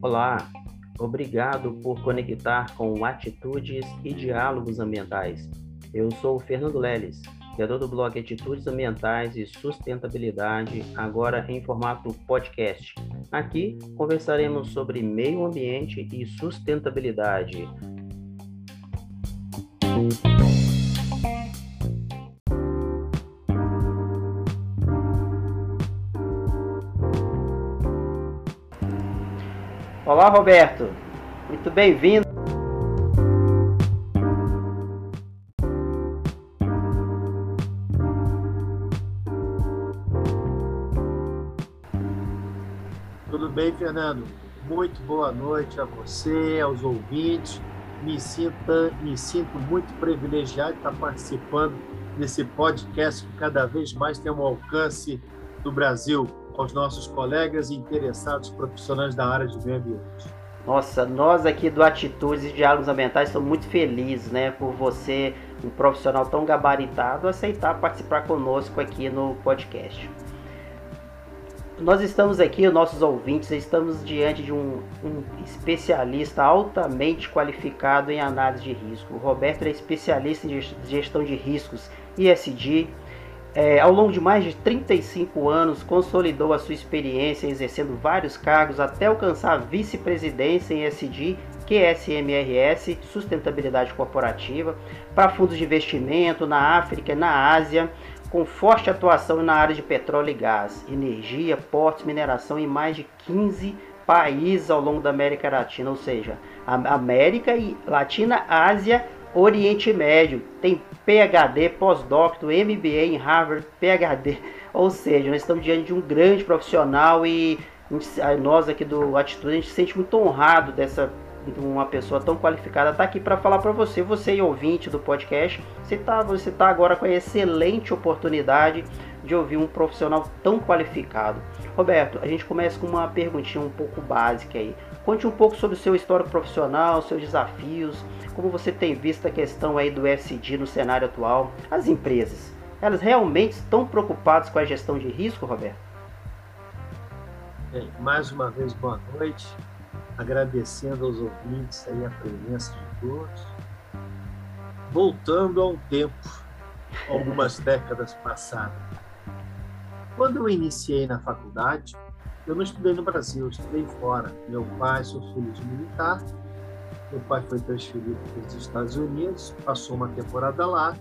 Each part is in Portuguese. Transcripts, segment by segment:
Olá, obrigado por conectar com atitudes e diálogos ambientais. Eu sou o Fernando Leles, criador do blog Atitudes Ambientais e Sustentabilidade, agora em formato podcast. Aqui conversaremos sobre meio ambiente e sustentabilidade. Olá, Roberto. Muito bem-vindo. Tudo bem, Fernando? Muito boa noite a você, aos ouvintes. Me, sinta, me sinto muito privilegiado de estar participando desse podcast que cada vez mais tem um alcance do Brasil aos nossos colegas e interessados profissionais da área de meio ambiente. Nossa, nós aqui do Atitudes e Diálogos Ambientais estamos muito felizes, né, por você, um profissional tão gabaritado, aceitar participar conosco aqui no podcast. Nós estamos aqui, nossos ouvintes, estamos diante de um, um especialista altamente qualificado em análise de risco. O Roberto é especialista em gestão de riscos, ISD, é, ao longo de mais de 35 anos, consolidou a sua experiência exercendo vários cargos até alcançar a vice-presidência em SD, QSMRS, Sustentabilidade Corporativa, para fundos de investimento na África e na Ásia, com forte atuação na área de petróleo e gás, energia, portos, mineração em mais de 15 países ao longo da América Latina, ou seja, América e Latina, Ásia Oriente Médio, tem PhD, pós-doctor, MBA em Harvard, PhD. Ou seja, nós estamos diante de um grande profissional e nós aqui do Atitude, a gente se sente muito honrado dessa de uma pessoa tão qualificada estar tá aqui para falar para você, você ouvinte do podcast, você está você tá agora com a excelente oportunidade de ouvir um profissional tão qualificado. Roberto, a gente começa com uma perguntinha um pouco básica aí. Conte um pouco sobre o seu histórico profissional, seus desafios, como você tem visto a questão aí do SD no cenário atual? As empresas, elas realmente estão preocupadas com a gestão de risco, Roberto? Bem, mais uma vez, boa noite. Agradecendo aos ouvintes aí a presença de todos. Voltando a um tempo, algumas décadas passadas. Quando eu iniciei na faculdade, eu não estudei no Brasil, eu estudei fora. Meu pai, sou filho de militar, meu pai foi transferido para os Estados Unidos, passou uma temporada lá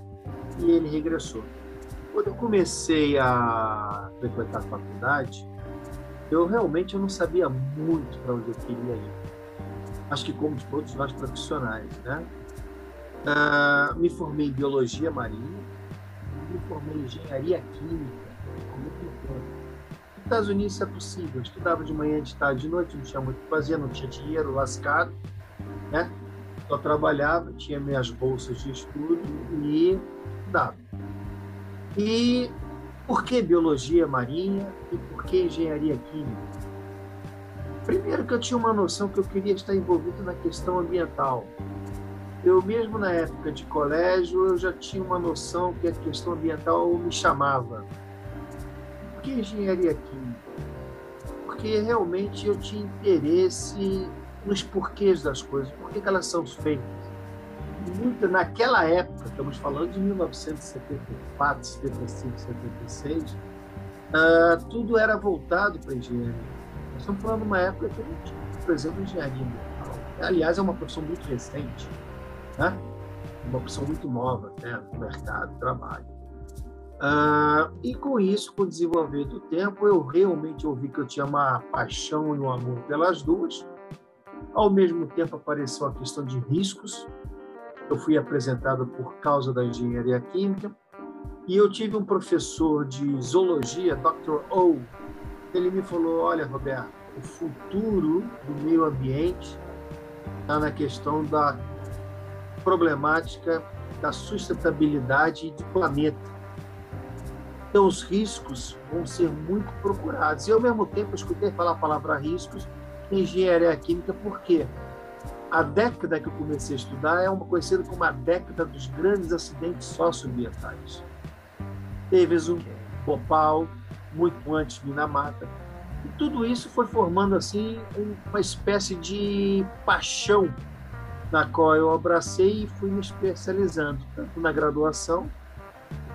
e ele regressou. Quando eu comecei a frequentar a faculdade, eu realmente eu não sabia muito para onde eu queria ir. Acho que como todos nós profissionais, né? Uh, me formei em biologia marinha, me formei em engenharia química, Estados Unidos isso é possível. Eu estudava de manhã, de tarde, de noite, não tinha muito o que fazer, não tinha dinheiro, lascado né? Só trabalhava, tinha minhas bolsas de estudo e dava. E por que biologia marinha e por que engenharia química? Primeiro que eu tinha uma noção que eu queria estar envolvido na questão ambiental. Eu mesmo na época de colégio eu já tinha uma noção que a questão ambiental me chamava. Por que engenharia química? Porque realmente eu tinha interesse nos porquês das coisas, por que, elas são feitas. Muita, naquela época, estamos falando de 1974, 75, 76, uh, tudo era voltado para engenharia. Nós estamos falando de uma época que a gente, por exemplo, engenharia ambiental. Aliás, é uma profissão muito recente, né? uma profissão muito nova né? no mercado de trabalho. Uh, e com isso, com o desenvolver do tempo, eu realmente ouvi que eu tinha uma paixão e um amor pelas duas, ao mesmo tempo apareceu a questão de riscos. Eu fui apresentado por causa da engenharia química e eu tive um professor de zoologia, Dr. O. Ele me falou: Olha, Roberto, o futuro do meio ambiente está na questão da problemática da sustentabilidade do planeta. Então, os riscos vão ser muito procurados. E, ao mesmo tempo, eu escutei falar a palavra riscos engenharia química, porque a década que eu comecei a estudar é uma conhecida como a década dos grandes acidentes socioambientais. Teve o Bhopal, muito antes Minamata. E tudo isso foi formando assim uma espécie de paixão na qual eu abracei e fui me especializando, tanto na graduação,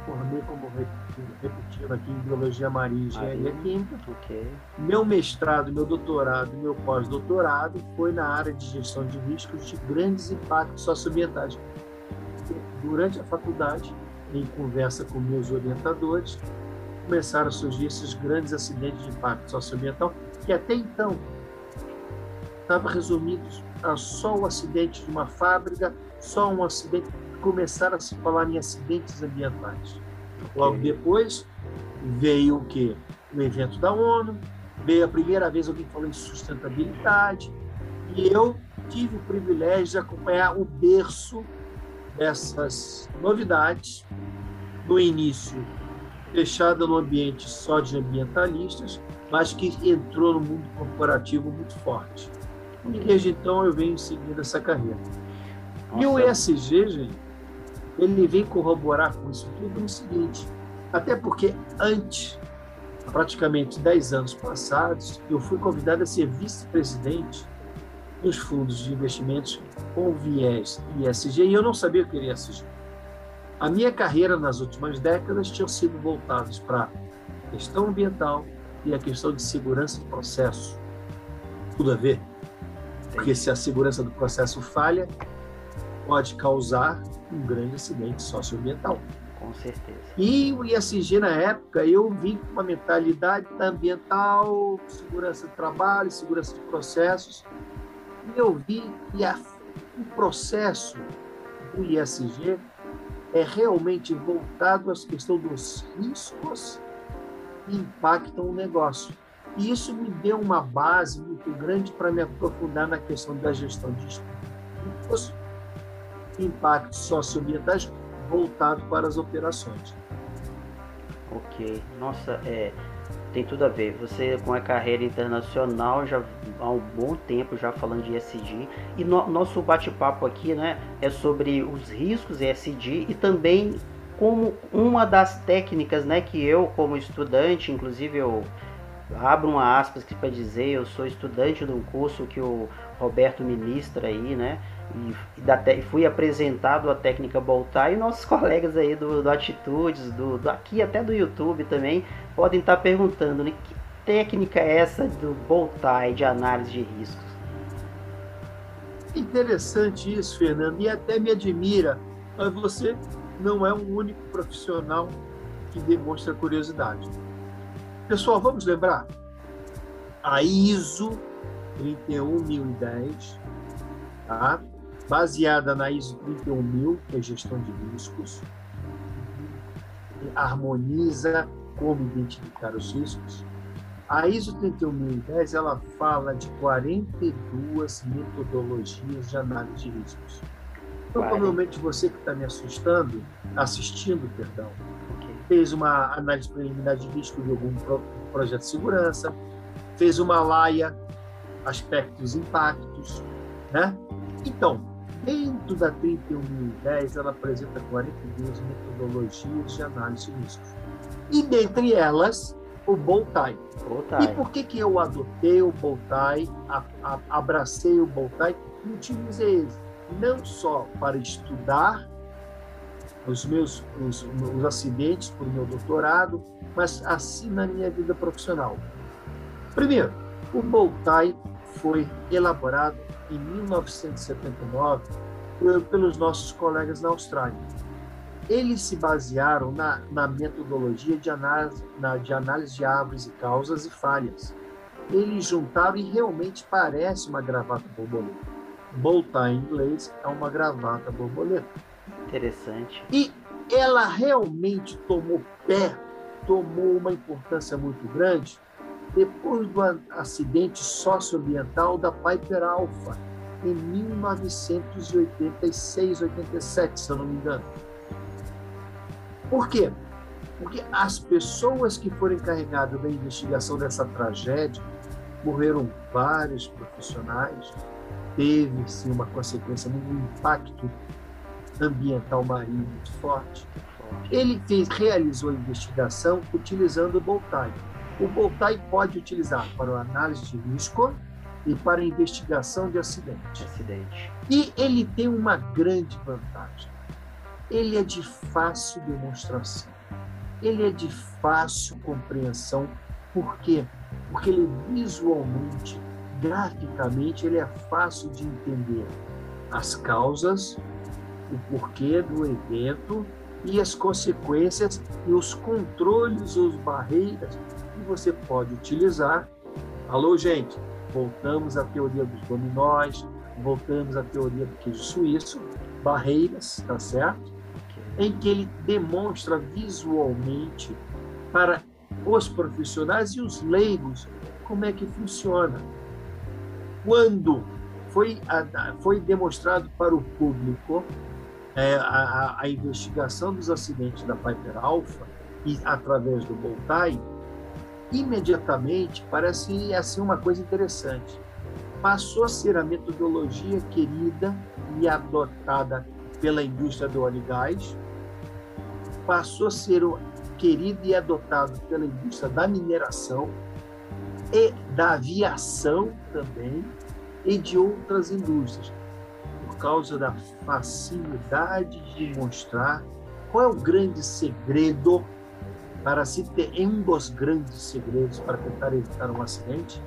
formei como repetindo aqui em Biologia Marinha e Engenharia Química. Okay. Meu mestrado, meu doutorado, meu pós-doutorado foi na área de gestão de riscos de grandes impactos socioambientais. Durante a faculdade, em conversa com meus orientadores, começaram a surgir esses grandes acidentes de impacto socioambiental, que até então estavam resumidos a só o acidente de uma fábrica, só um acidente. Começaram a se falar em acidentes ambientais. Logo depois veio o que? O evento da ONU, veio a primeira vez alguém falando de sustentabilidade, e eu tive o privilégio de acompanhar o berço dessas novidades no início fechada no ambiente só de ambientalistas, mas que entrou no mundo corporativo muito forte. E desde então eu venho seguindo essa carreira. Nossa. E o ESG, gente, ele vem corroborar com isso tudo no seguinte, até porque antes, praticamente 10 anos passados, eu fui convidado a ser vice-presidente dos fundos de investimentos com viés ESG e eu não sabia o que era ESG. A minha carreira nas últimas décadas tinha sido voltadas para a questão ambiental e a questão de segurança do processo. Tudo a ver. Porque se a segurança do processo falha, pode causar um grande acidente socioambiental. Com certeza. E o ISG, na época, eu vim com uma mentalidade ambiental, segurança do trabalho, segurança de processos. E eu vi que a, o processo do ISG é realmente voltado à questão dos riscos que impactam o negócio. E isso me deu uma base muito grande para me aprofundar na questão da gestão de riscos, impactos socioambientais voltado para as operações. Ok. Nossa, é, tem tudo a ver. Você com a carreira internacional já há um bom tempo já falando de ESG e no, nosso bate-papo aqui, né, é sobre os riscos ESG e também como uma das técnicas, né, que eu como estudante, inclusive eu abro uma aspas para dizer, eu sou estudante de um curso que o Roberto ministra aí, né? E, da, fui apresentado a técnica Boltai e nossos colegas aí do, do Atitudes, do, do, aqui até do YouTube também, podem estar perguntando, né? Que técnica é essa do Boltai de análise de riscos? Interessante isso, Fernando, e até me admira, mas você não é o único profissional que demonstra curiosidade. Pessoal, vamos lembrar? A ISO 31010, tá? Baseada na ISO 31000, que é gestão de riscos, harmoniza como identificar os riscos. A ISO 31010 ela fala de 42 metodologias de análise de riscos. Provavelmente você que está me assustando, assistindo, perdão, fez uma análise preliminar de risco de algum projeto de segurança, fez uma laia, aspectos impactos, né? Então, dentro da 31010, ela apresenta 42 metodologias de análise de risco. E dentre elas, o Boltai. E por que, que eu adotei o Boltai, abracei o Boltai e utilizei ele? Não só para estudar os meus os, os acidentes por meu doutorado, mas assim na minha vida profissional. Primeiro, o Boltai foi elaborado em 1979 pelos nossos colegas na Austrália. Eles se basearam na, na metodologia de análise, na, de análise de árvores e causas e falhas. Eles juntaram e realmente parece uma gravata borboleta. Boltar em inglês é uma gravata borboleta. Interessante. E ela realmente tomou pé, tomou uma importância muito grande depois do acidente socioambiental da Piper Alpha, em 1986, 87, se eu não me engano. Por quê? Porque as pessoas que foram encarregadas da investigação dessa tragédia morreram vários profissionais, teve sim uma consequência, um impacto ambiental marinho muito forte. Ele fez, realizou a investigação utilizando o Boltai. O Boltai pode utilizar para análise de risco e para investigação de acidente. Acidente. E ele tem uma grande vantagem. Ele é de fácil demonstração. Ele é de fácil compreensão. Por quê? Porque ele visualmente, graficamente, ele é fácil de entender as causas, o porquê do evento e as consequências e os controles ou barreiras você pode utilizar. Alô, gente, voltamos à teoria dos dominós, voltamos à teoria do queijo suíço, barreiras, tá certo? Em que ele demonstra visualmente para os profissionais e os leigos como é que funciona. Quando foi, foi demonstrado para o público é, a, a, investigação dos acidentes da Piper Alpha e através do Boltai, imediatamente parece assim uma coisa interessante. Passou a ser a metodologia querida e adotada pela indústria do óleo e gás, passou a ser querido e adotado pela indústria da mineração e da aviação também e de outras indústrias, por causa da facilidade de mostrar qual é o grande segredo para se ter um dos grandes segredos para tentar evitar um acidente,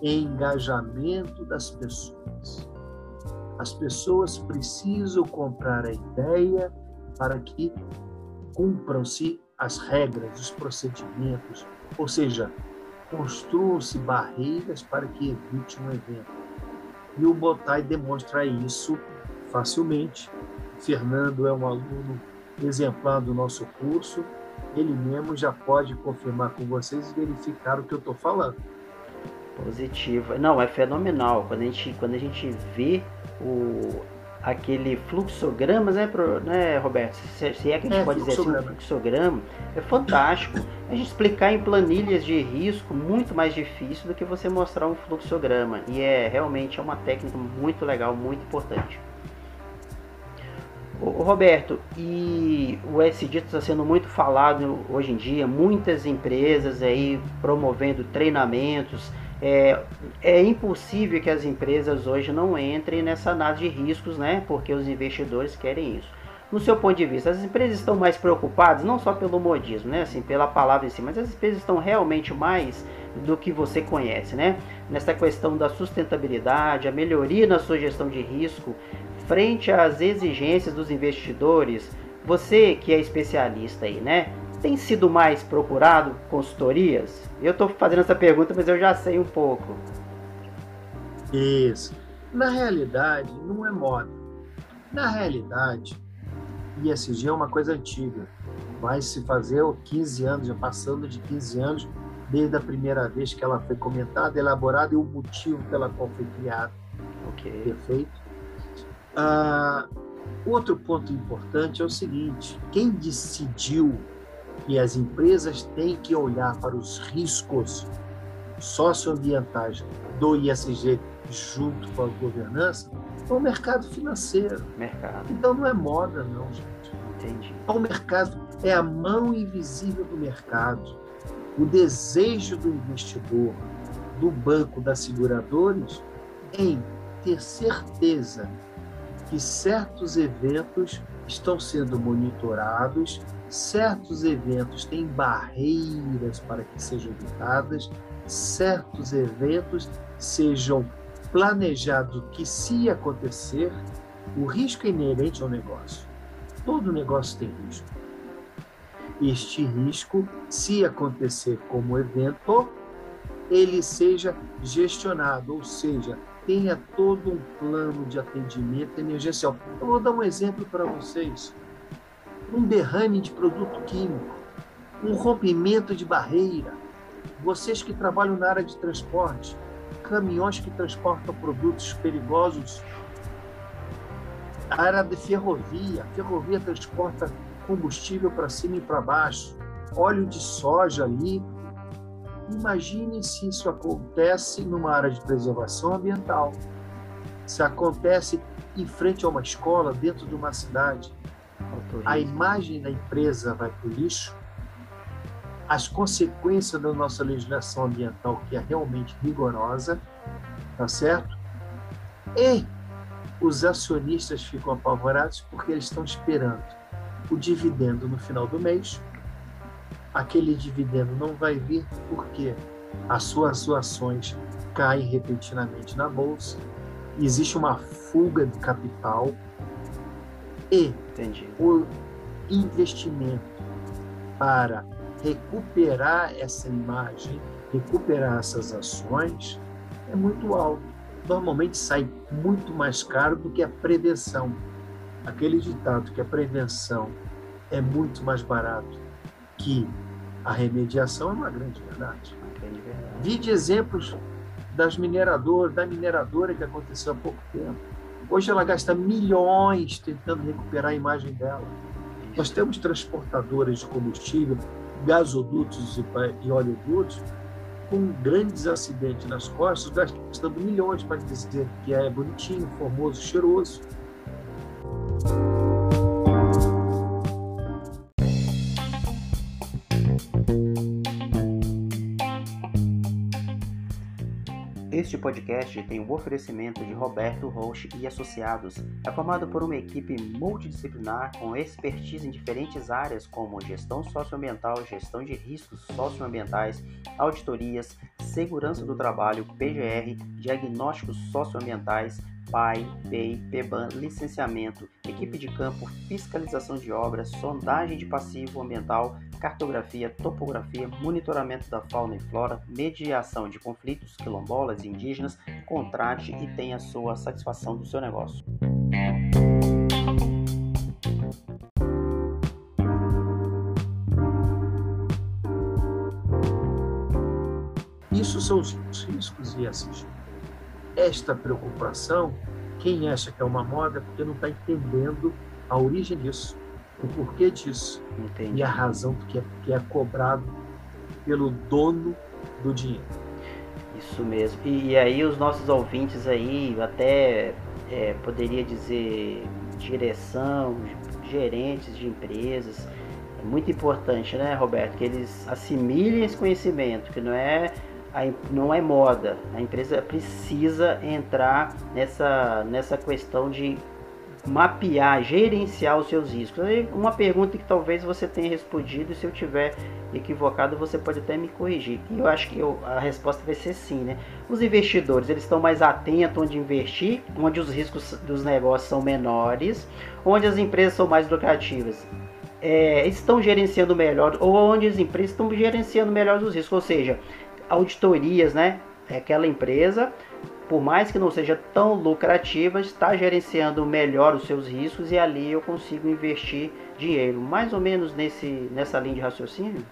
engajamento das pessoas. As pessoas precisam comprar a ideia para que cumpram-se as regras, os procedimentos, ou seja, construam-se barreiras para que evite um evento. E o Botai demonstra isso facilmente. Fernando é um aluno exemplar do nosso curso ele mesmo já pode confirmar com vocês e verificar o que eu estou falando. Positivo. Não, é fenomenal. Quando a gente, quando a gente vê o, aquele fluxograma, né, pro, né Roberto? Se, se, é que a gente é, pode dizer assim, um fluxograma, é fantástico. A gente explicar em planilhas de risco muito mais difícil do que você mostrar um fluxograma. E é realmente é uma técnica muito legal, muito importante. Roberto, e o SD está sendo muito falado hoje em dia, muitas empresas aí promovendo treinamentos. É, é impossível que as empresas hoje não entrem nessa análise de riscos, né? Porque os investidores querem isso. No seu ponto de vista, as empresas estão mais preocupadas, não só pelo modismo, né? Assim, pela palavra em si, mas as empresas estão realmente mais do que você conhece, né? Nessa questão da sustentabilidade, a melhoria na sua gestão de risco, frente às exigências dos investidores, você que é especialista aí, né? Tem sido mais procurado consultorias? Eu estou fazendo essa pergunta, mas eu já sei um pouco. Isso. Na realidade, não é moda. Na realidade, ISG é uma coisa antiga. Vai se fazer 15 anos, já passando de 15 anos, desde a primeira vez que ela foi comentada, elaborada e o motivo pela qual foi criada. Ok. Perfeito? Ah, outro ponto importante é o seguinte: quem decidiu que as empresas têm que olhar para os riscos socioambientais do ISG junto com a governança é o mercado financeiro. Mercado. Então não é moda, não, gente. Entendi. É o mercado, é a mão invisível do mercado. O desejo do investidor, do banco, das seguradoras, em ter certeza que certos eventos estão sendo monitorados, certos eventos têm barreiras para que sejam evitadas, certos eventos sejam planejados que, se acontecer, o risco é inerente ao negócio. Todo negócio tem risco. Este risco, se acontecer como evento, ele seja gestionado, ou seja, tenha todo um plano de atendimento emergencial. Eu vou dar um exemplo para vocês. Um derrame de produto químico, um rompimento de barreira. Vocês que trabalham na área de transporte, caminhões que transportam produtos perigosos, a área de ferrovia, a ferrovia transporta combustível para cima e para baixo, óleo de soja ali, Imagine se isso acontece numa área de preservação ambiental, se acontece em frente a uma escola, dentro de uma cidade. a imagem da empresa vai para o lixo, as consequências da nossa legislação ambiental, que é realmente rigorosa, tá certo? E os acionistas ficam apavorados porque eles estão esperando o dividendo no final do mês. Aquele dividendo não vai vir porque as suas ações caem repentinamente na bolsa, existe uma fuga de capital e Entendi. o investimento para recuperar essa imagem, recuperar essas ações é muito alto. Normalmente sai muito mais caro do que a prevenção. Aquele ditado que a prevenção é muito mais barato que a remediação é uma grande verdade. Vi de exemplos das mineradoras, da mineradora que aconteceu há pouco tempo. Hoje ela gasta milhões tentando recuperar a imagem dela. Nós temos transportadoras de combustível, gasodutos e oleodutos com grandes acidentes nas costas, gastando milhões para dizer que é bonitinho, formoso, cheiroso. Este podcast tem o oferecimento de Roberto Roche e Associados. É formado por uma equipe multidisciplinar com expertise em diferentes áreas como gestão socioambiental, gestão de riscos socioambientais, auditorias, segurança do trabalho, PGR, diagnósticos socioambientais, PAI, PEI, PEBAN, licenciamento, equipe de campo, fiscalização de obras, sondagem de passivo ambiental, cartografia, topografia, monitoramento da fauna e flora, mediação de conflitos quilombolas e indígenas, contrate e tenha a sua satisfação do seu negócio. Isso são os riscos e assim. Esta preocupação, quem acha que é uma moda, porque não está entendendo a origem disso o porquê disso Entendi. e a razão que é, que é cobrado pelo dono do dinheiro. Isso mesmo. E, e aí os nossos ouvintes aí, até é, poderia dizer direção, gerentes de empresas, é muito importante, né, Roberto, que eles assimilem esse conhecimento, que não é não é moda. A empresa precisa entrar nessa, nessa questão de mapear, gerenciar os seus riscos. Uma pergunta que talvez você tenha respondido, se eu tiver equivocado, você pode até me corrigir. E eu acho que eu, a resposta vai ser sim, né? Os investidores, eles estão mais atentos onde investir, onde os riscos dos negócios são menores, onde as empresas são mais lucrativas. É, estão gerenciando melhor, ou onde as empresas estão gerenciando melhor os riscos, ou seja, auditorias, né? É aquela empresa por mais que não seja tão lucrativa, está gerenciando melhor os seus riscos e ali eu consigo investir dinheiro. Mais ou menos nesse, nessa linha de raciocínio?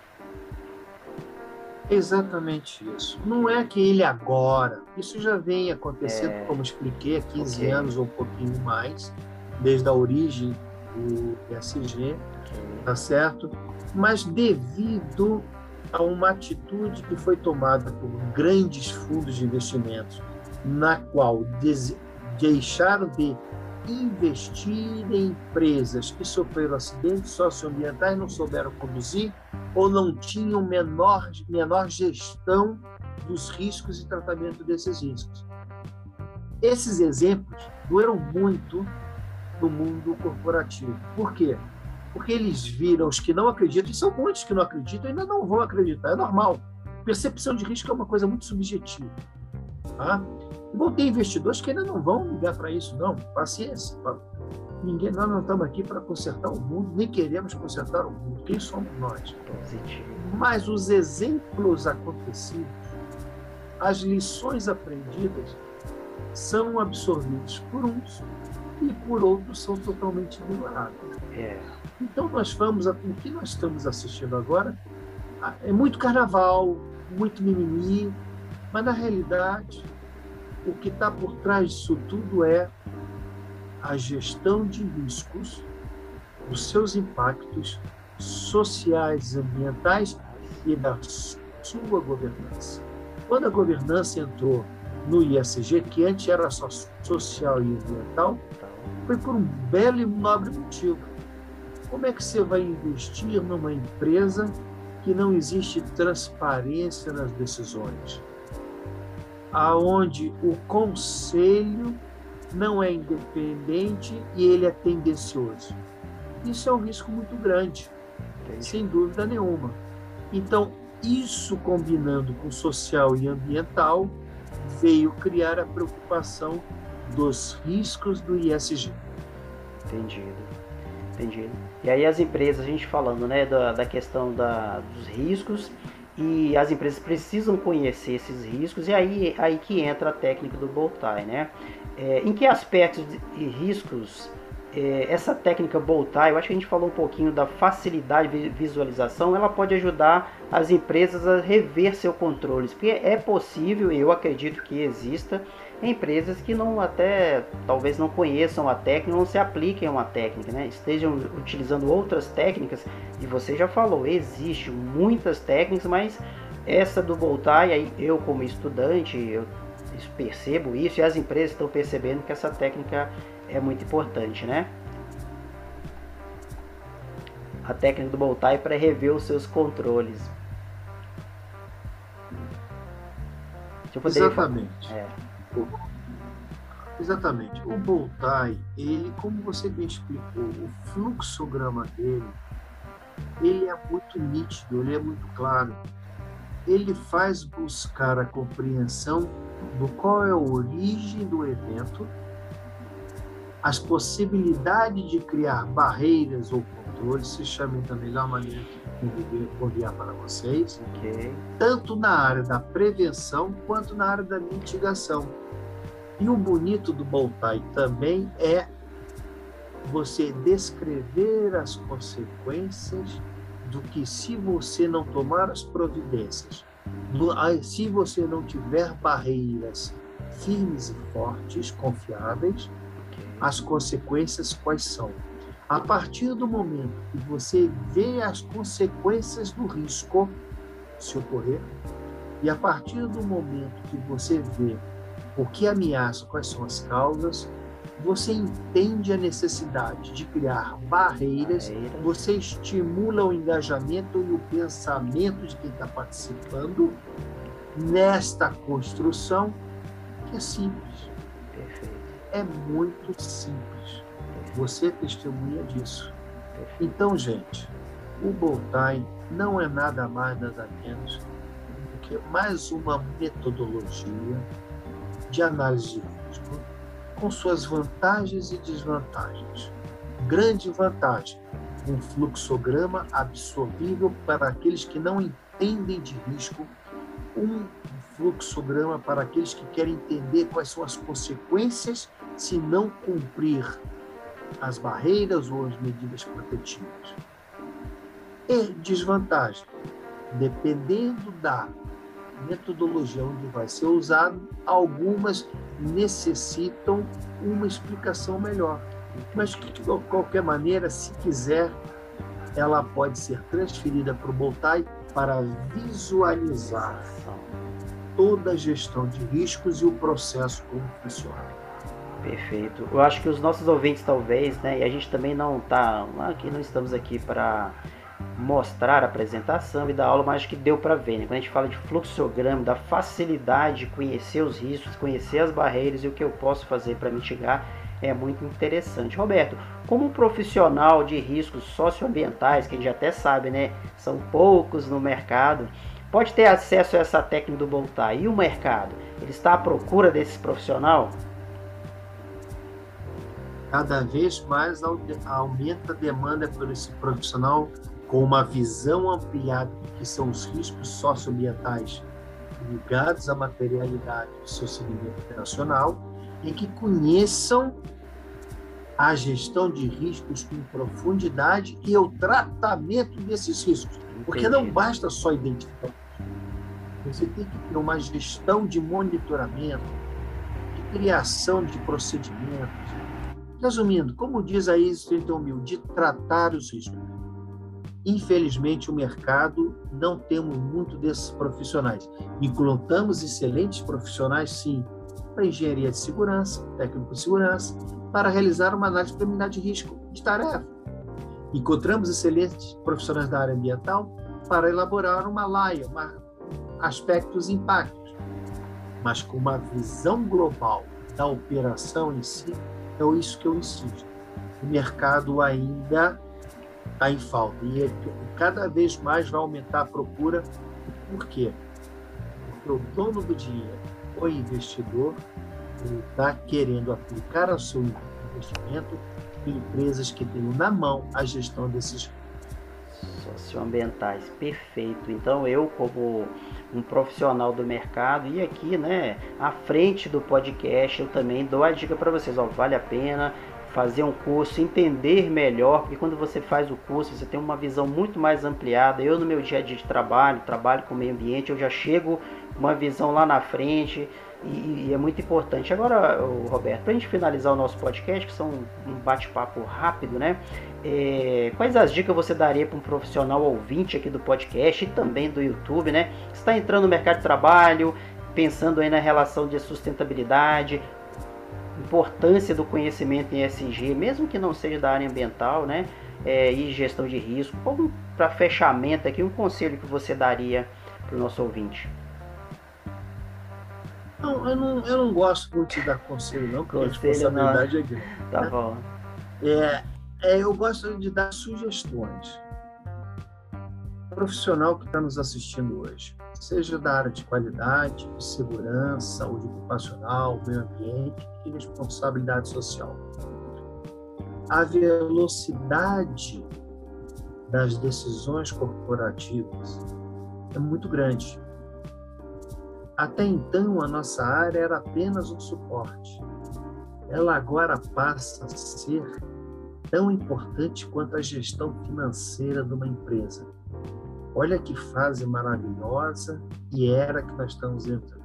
Exatamente isso. Não é que ele agora, isso já vem acontecendo, é... como expliquei, há 15 okay. anos ou um pouquinho mais, desde a origem do ESG, okay. tá certo? Mas devido a uma atitude que foi tomada por grandes fundos de investimentos na qual deixaram de investir em empresas que sofreram acidentes socioambientais, não souberam conduzir ou não tinham menor, menor gestão dos riscos e tratamento desses riscos. Esses exemplos doeram muito no mundo corporativo. Por quê? Porque eles viram os que não acreditam, e são muitos que não acreditam, ainda não vão acreditar, é normal. Percepção de risco é uma coisa muito subjetiva. Tá? Vão ter investidores que ainda não vão ligar para isso, não. Paciência. Ninguém, nós não estamos aqui para consertar o mundo, nem queremos consertar o mundo. Quem somos nós? Mas os exemplos acontecidos, as lições aprendidas, são absorvidos por uns e por outros são totalmente ignorados. É. Então nós vamos, o que nós estamos assistindo agora é muito carnaval, muito mimimi, mas na realidade o que está por trás disso tudo é a gestão de riscos, os seus impactos sociais ambientais e da sua governança. Quando a governança entrou no ISG, que antes era só social e ambiental, foi por um belo e nobre motivo. Como é que você vai investir numa empresa que não existe transparência nas decisões? Aonde o conselho não é independente e ele é tendencioso. Isso é um risco muito grande, sem dúvida nenhuma. Então, isso combinando com social e ambiental, veio criar a preocupação dos riscos do ISG. Entendido. Entendido. E aí as empresas, a gente falando né, da, da questão da, dos riscos, e as empresas precisam conhecer esses riscos, e aí, aí que entra a técnica do Boltai, né? É, em que aspectos e riscos é, essa técnica Boltai, eu acho que a gente falou um pouquinho da facilidade de visualização, ela pode ajudar as empresas a rever seu controle, porque é possível, eu acredito que exista, empresas que não até talvez não conheçam a técnica, não se apliquem a uma técnica, né? estejam utilizando outras técnicas, e você já falou, existe muitas técnicas, mas essa do Boltai, aí eu como estudante, eu percebo isso e as empresas estão percebendo que essa técnica é muito importante, né? A técnica do Boltai para rever os seus controles. Exatamente. É. O, exatamente. O Boltai, ele, como você bem explicou, o fluxograma dele, ele é muito nítido, ele é muito claro. Ele faz buscar a compreensão do qual é a origem do evento as possibilidades de criar barreiras ou controles, se chamem da melhor maneira que vou enviar para vocês, okay. tanto na área da prevenção quanto na área da mitigação. E o bonito do Boltai também é você descrever as consequências do que se você não tomar as providências, se você não tiver barreiras firmes e fortes, confiáveis, as consequências quais são. A partir do momento que você vê as consequências do risco se ocorrer, e a partir do momento que você vê o que ameaça, quais são as causas, você entende a necessidade de criar barreiras, você estimula o engajamento e o pensamento de quem está participando nesta construção que é simples. É muito simples. Você é testemunha disso. Então, gente, o Boltai não é nada mais, nada menos do que mais uma metodologia de análise de risco com suas vantagens e desvantagens. Grande vantagem, um fluxograma absorvível para aqueles que não entendem de risco, um fluxograma para aqueles que querem entender quais são as consequências se não cumprir as barreiras ou as medidas protetivas. E desvantagem, dependendo da metodologia onde vai ser usado, algumas necessitam uma explicação melhor. Mas, de qualquer maneira, se quiser, ela pode ser transferida para o Boltai para visualizar toda a gestão de riscos e o processo como funciona. Perfeito. Eu acho que os nossos ouvintes talvez, né, e a gente também não tá, aqui não estamos aqui para mostrar a apresentação e dar aula, mas acho que deu para ver, né? Quando a gente fala de fluxograma, da facilidade de conhecer os riscos, conhecer as barreiras e o que eu posso fazer para mitigar, é muito interessante. Roberto, como profissional de riscos socioambientais, que a gente até sabe, né, são poucos no mercado, pode ter acesso a essa técnica do Boltar. E o mercado? Ele está à procura desse profissional? cada vez mais aumenta a demanda por esse profissional com uma visão ampliada do que são os riscos socioambientais ligados à materialidade do seu segmento operacional e que conheçam a gestão de riscos com profundidade e o tratamento desses riscos. Porque não basta só identificar. Você tem que ter uma gestão de monitoramento, de criação de procedimentos, Resumindo, como diz a ISO 31 mil, de tratar os riscos. Infelizmente, o mercado não temos muito desses profissionais. Encontramos excelentes profissionais, sim, para engenharia de segurança, técnico de segurança, para realizar uma análise preliminar de risco de tarefa. Encontramos excelentes profissionais da área ambiental para elaborar uma laia, uma, aspectos impactos, mas com uma visão global da operação em si, é isso que eu insisto. O mercado ainda está em falta e é cada vez mais vai aumentar a procura. Por quê? Porque o dono do dinheiro, o investidor, ele está querendo aplicar o seu investimento em empresas que tenham na mão a gestão desses socioambientais. Perfeito. Então eu como um profissional do mercado e aqui, né, à frente do podcast, eu também dou a dica para vocês, ó, vale a pena fazer um curso, entender melhor, porque quando você faz o curso, você tem uma visão muito mais ampliada. Eu no meu dia a dia de trabalho, trabalho com o meio ambiente, eu já chego uma visão lá na frente e, e é muito importante. Agora, Roberto, para a gente finalizar o nosso podcast, que são um bate-papo rápido, né? É, quais as dicas você daria para um profissional ouvinte aqui do podcast e também do YouTube, né? Está entrando no mercado de trabalho, pensando aí na relação de sustentabilidade, importância do conhecimento em SG, mesmo que não seja da área ambiental, né? É, e gestão de risco. Para fechamento aqui, um conselho que você daria para o nosso ouvinte? Não, eu não, eu não gosto muito de dar conselho, não, porque conselho, a responsabilidade não. é grande. Tá né? bom. É, é, eu gosto de dar sugestões. Profissional que está nos assistindo hoje, seja da área de qualidade, de segurança, saúde ocupacional, meio ambiente e responsabilidade social. A velocidade das decisões corporativas é muito grande. Até então, a nossa área era apenas um suporte. Ela agora passa a ser tão importante quanto a gestão financeira de uma empresa. Olha que fase maravilhosa e era que nós estamos entrando.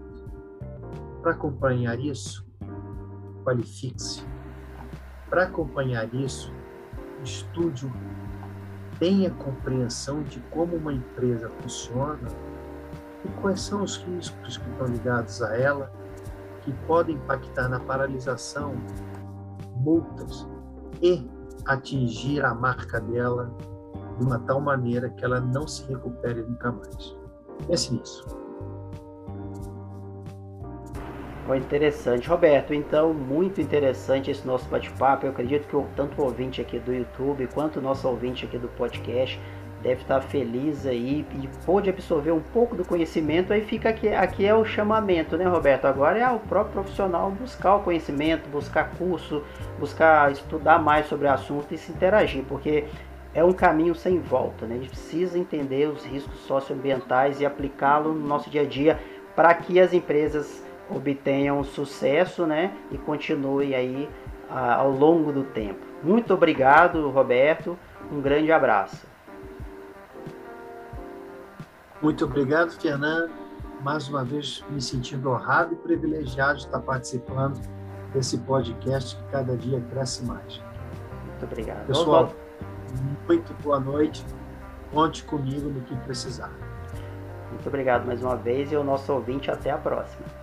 Para acompanhar isso, qualifique-se. Para acompanhar isso, estude, tenha compreensão de como uma empresa funciona e quais são os riscos que estão ligados a ela, que podem impactar na paralisação, multas e atingir a marca dela de uma tal maneira que ela não se recupere nunca mais. Pense nisso. Foi interessante. Roberto, então, muito interessante esse nosso bate-papo. Eu acredito que tanto o ouvinte aqui do YouTube quanto o nosso ouvinte aqui do podcast deve estar feliz aí e pôde absorver um pouco do conhecimento, aí fica aqui, aqui é o chamamento, né, Roberto? Agora é o próprio profissional buscar o conhecimento, buscar curso, buscar estudar mais sobre o assunto e se interagir, porque é um caminho sem volta, né? A gente precisa entender os riscos socioambientais e aplicá-lo no nosso dia a dia para que as empresas obtenham sucesso, né? E continuem aí ao longo do tempo. Muito obrigado, Roberto. Um grande abraço. Muito obrigado, Fernando. Mais uma vez me sentindo honrado e privilegiado de estar participando desse podcast que cada dia cresce mais. Muito obrigado. Pessoal, muito boa noite. Conte comigo no que precisar. Muito obrigado mais uma vez e o nosso ouvinte até a próxima.